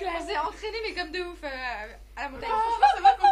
que j'ai entraîné, mais comme de ouf euh, à la montagne. Oh, ça va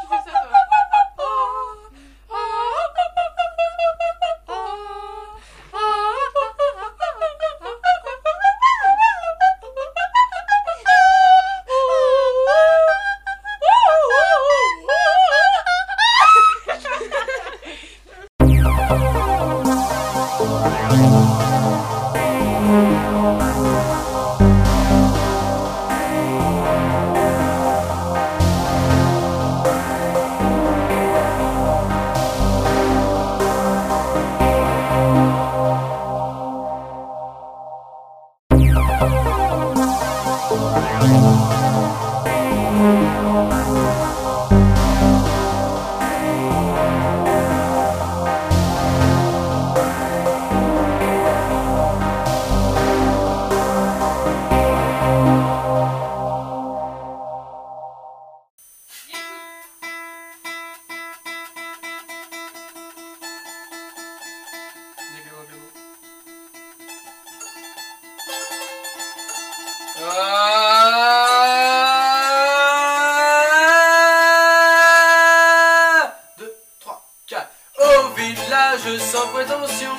2, 3, 4. Au village sans prétention,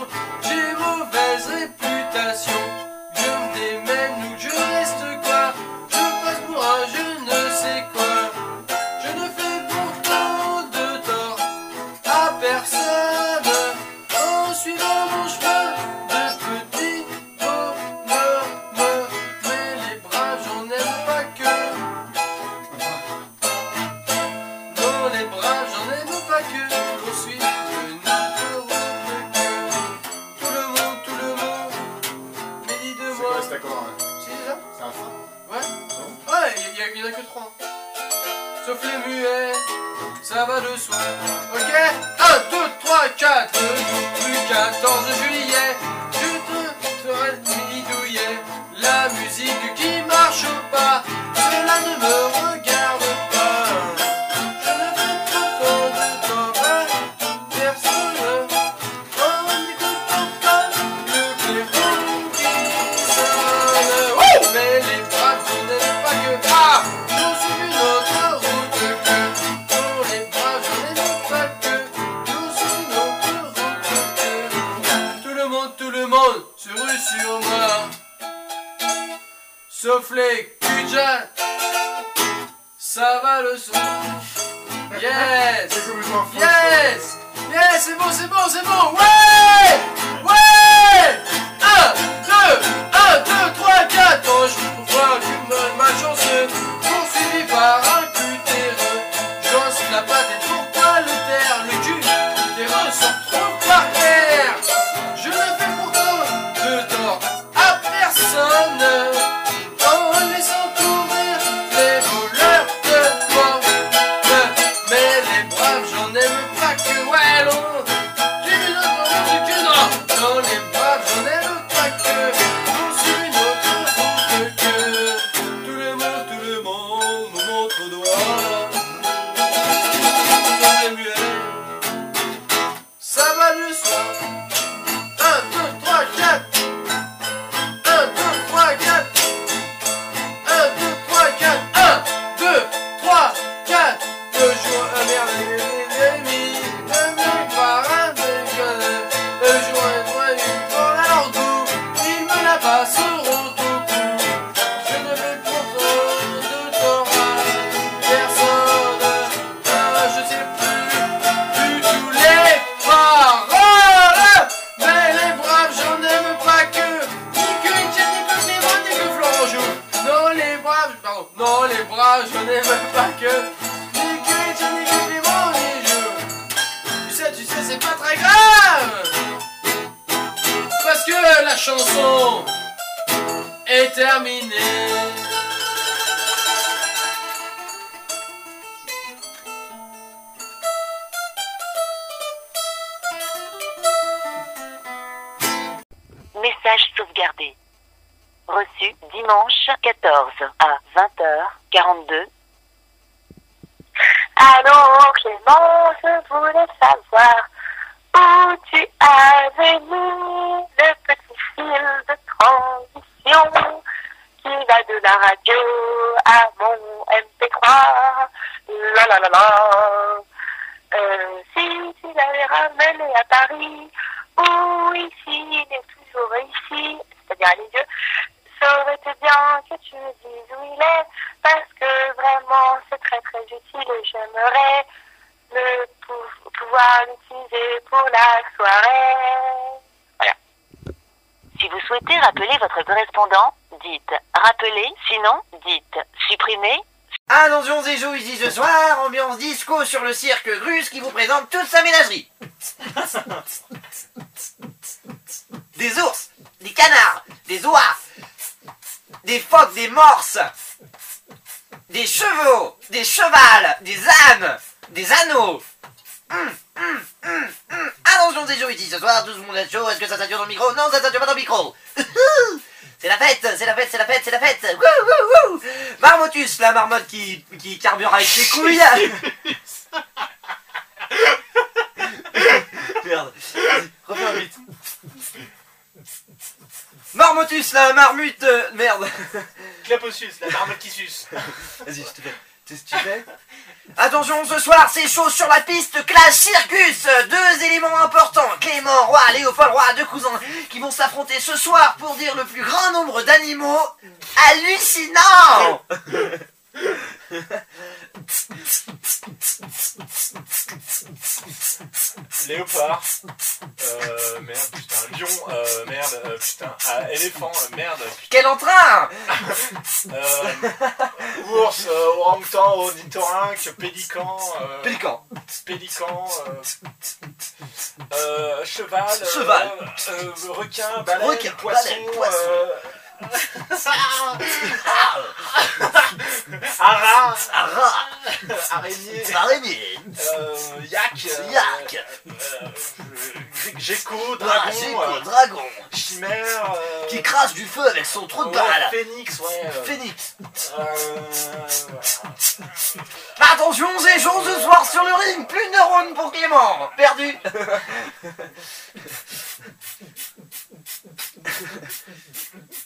flic, putain Ça va le son. Yes. Yes. Yes, c'est bon, c'est bon, c'est bon. Ouais. Ouais. 1, 2, 1, 2, 3, 4 oh, je... pardon. Non, les bras, je n'ai même pas que. Tu sais, tu sais, c'est pas très grave. Parce que la chanson est terminée. dimanche 14 à 20h42. Allô Clément, je voulais savoir où tu avais mis le petit fil de transition qui va de la radio à mon MP3. La la la la. Euh, si tu l'avais ramené à Paris, ou ici, il est toujours ici, c'est-à-dire à Lisieux, aurait été bien que tu me dises où il est, parce que vraiment c'est très très utile et j'aimerais le pou- pouvoir l'utiliser pour la soirée. Si vous souhaitez rappeler votre correspondant, dites rappeler, sinon dites supprimer. Attention, c'est chaud ici ce soir, ambiance disco sur le cirque Grus qui vous présente toute sa ménagerie. Des ours, des canards, des oies, des phoques, des morses, des chevaux, des chevals, des ânes, des anneaux. Hum, hum, hum. Attention, c'est chaud ici ce soir, tout le monde est chaud, est-ce que ça sature dans le micro? Non, ça sature pas dans le micro. C'est la fête, c'est la fête, c'est la fête, c'est la fête. Marmotus, la marmotte qui, qui carbure avec ses couilles. Merde. Vas-y, Refais vite. Marmotus, la marmute. euh, Merde. Claposus, la marmotte qui suce. Vas-y, je te fais. Que tu Attention, ce soir, c'est chaud sur la piste classe Circus. Deux éléments importants. Clément, Roi, Léopold, Roi, deux cousins qui vont s'affronter ce soir pour dire le plus grand nombre d'animaux hallucinants. Léopard. Euh, merde, putain. Lion. Euh, merde, euh, putain. Ah, éléphant. euh, merde. Quel entrain Euh, ours, euh, orang-outan, ornithorynque, pélican. Euh, Pélican. pélican. Euh, euh, cheval. euh, Cheval. euh, requin, baleine, Requin, poisson. baleine, poisson. euh, Ara, Ara. araignée, Araignée. euh, yak, euh, Yak. euh, gecko, Ah, dragon, Géco, dragon. chimère, Qui crache du feu avec son trou de balle. phénix, ouais. euh, Attention, c'est chaud ce soir sur le ring. Plus de neurones pour Clément. Perdu.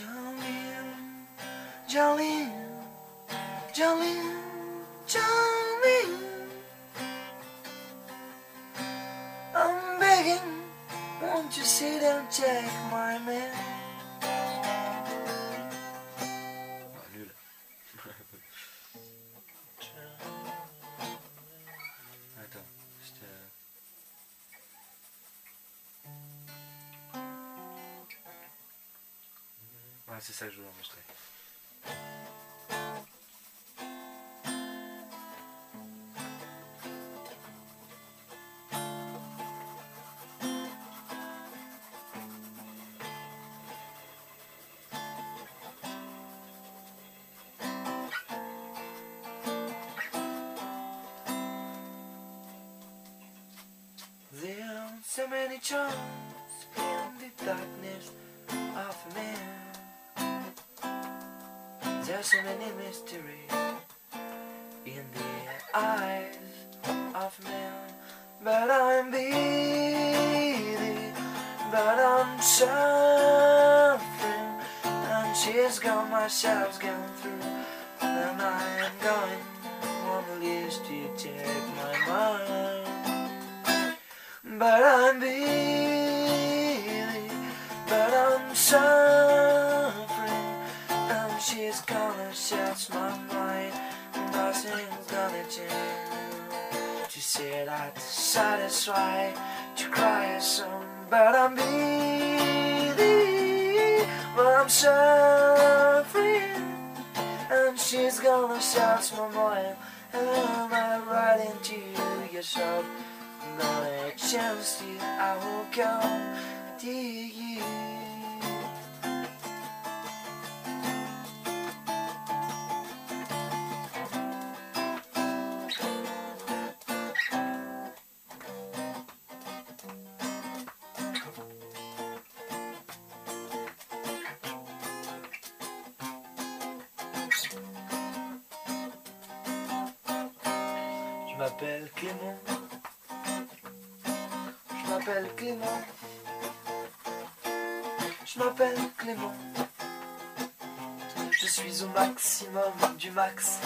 Jolene, Jolene, Jolene, Jolene. I'm begging, won't you sit and take my man? não sei se ajuda, mas tem. There are so many charms in the darkness of man. There's so many mysteries in the eyes of men, but I'm busy, but I'm suffering, and she's gone, my shell's gone through, and I am going one leaves to take my mind, but I'm busy, but I'm suffering, she's gonna shut my mind, nothing's gonna change. She said I'd satisfy. To cry some, but I'm busy, but I'm suffering, and she's gonna shout my mind, and I ride into your shop, not a chance to I will come to you. M'appelle Clément. Je m'appelle Clément. Je suis au maximum du max.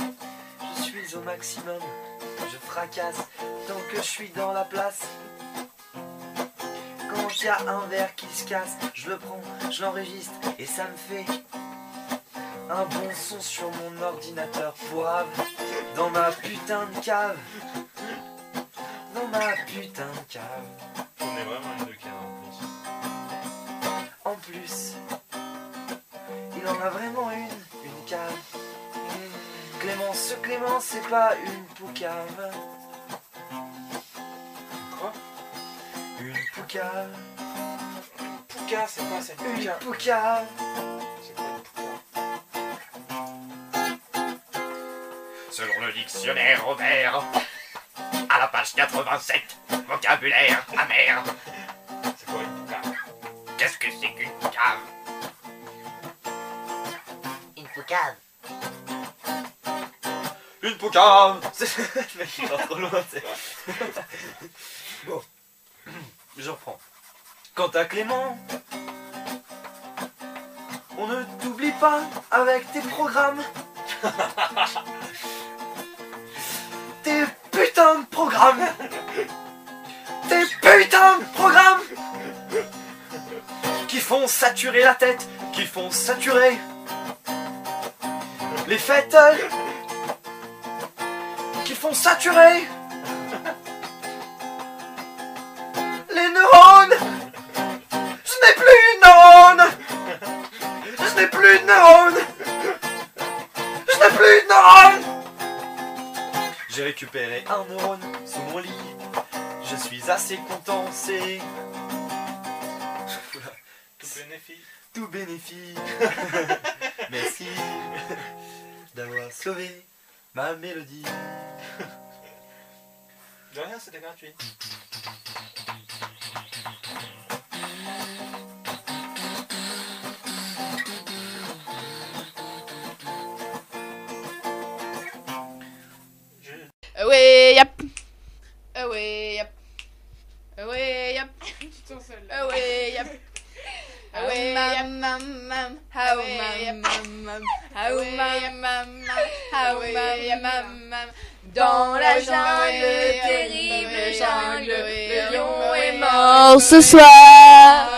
Je suis au maximum. Je fracasse tant que je suis dans la place. Quand il y a un verre qui se casse, je le prends, je l'enregistre et ça me fait un bon son sur mon ordinateur pourrave dans ma putain de cave. Dans ma putain de cave. On est vraiment une de cave en plus. En plus, il en a vraiment une, une cave. Clément, ce Clément, c'est pas une poucave. Quoi? Une poucave, Pouka, c'est quoi cette une Pouka poucave. C'est quoi une Pouka Selon le dictionnaire Robert, à la page 87, vocabulaire amer. C'est quoi une Pouka Qu'est-ce que c'est qu'une cave Une poucave. Une poucave mec, il va trop loin. Bon, je reprends. Quant à Clément, on ne t'oublie pas avec tes programmes. tes putains de programmes. Tes putains de programmes qui font saturer la tête, qui font saturer les fêtes qui font saturer les neurones. Je n'ai plus de neurones. Je n'ai plus de neurones. Je n'ai plus de neurones. J'ai récupéré un neurone sous mon lit. Je suis assez content, c'est Tout bénéfice. tout bénéfice. Merci d'avoir sauvé ma mélodie. De rien, c'était gratuit. Je- Away up. Mort ce soir.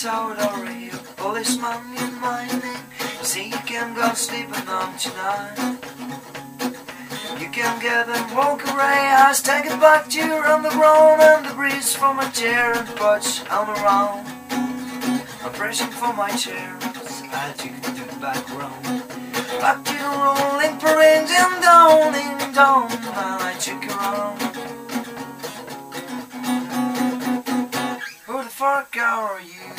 Saw it already. Policeman in my name. See, you can go sleeping on tonight. You can get and walk away. I take it back to you on the ground and the breeze from my chair and watch on around. I'm pressing for my chair. I took it to the back room. Back to the rolling parade and down and down. And I took it around. Who the fuck are you?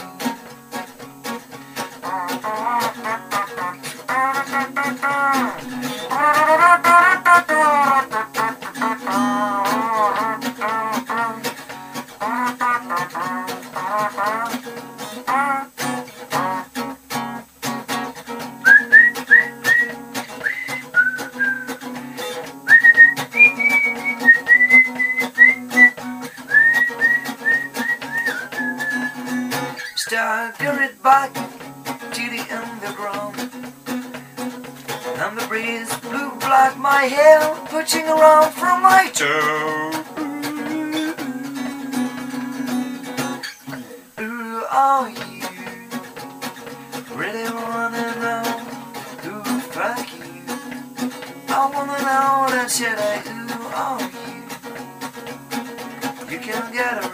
Staggered back to the underground And the breeze blew black my hair Pushing around from my toe Who are you? Really wanna know Who the fuck you? I wanna know that shit I who are you? You can get around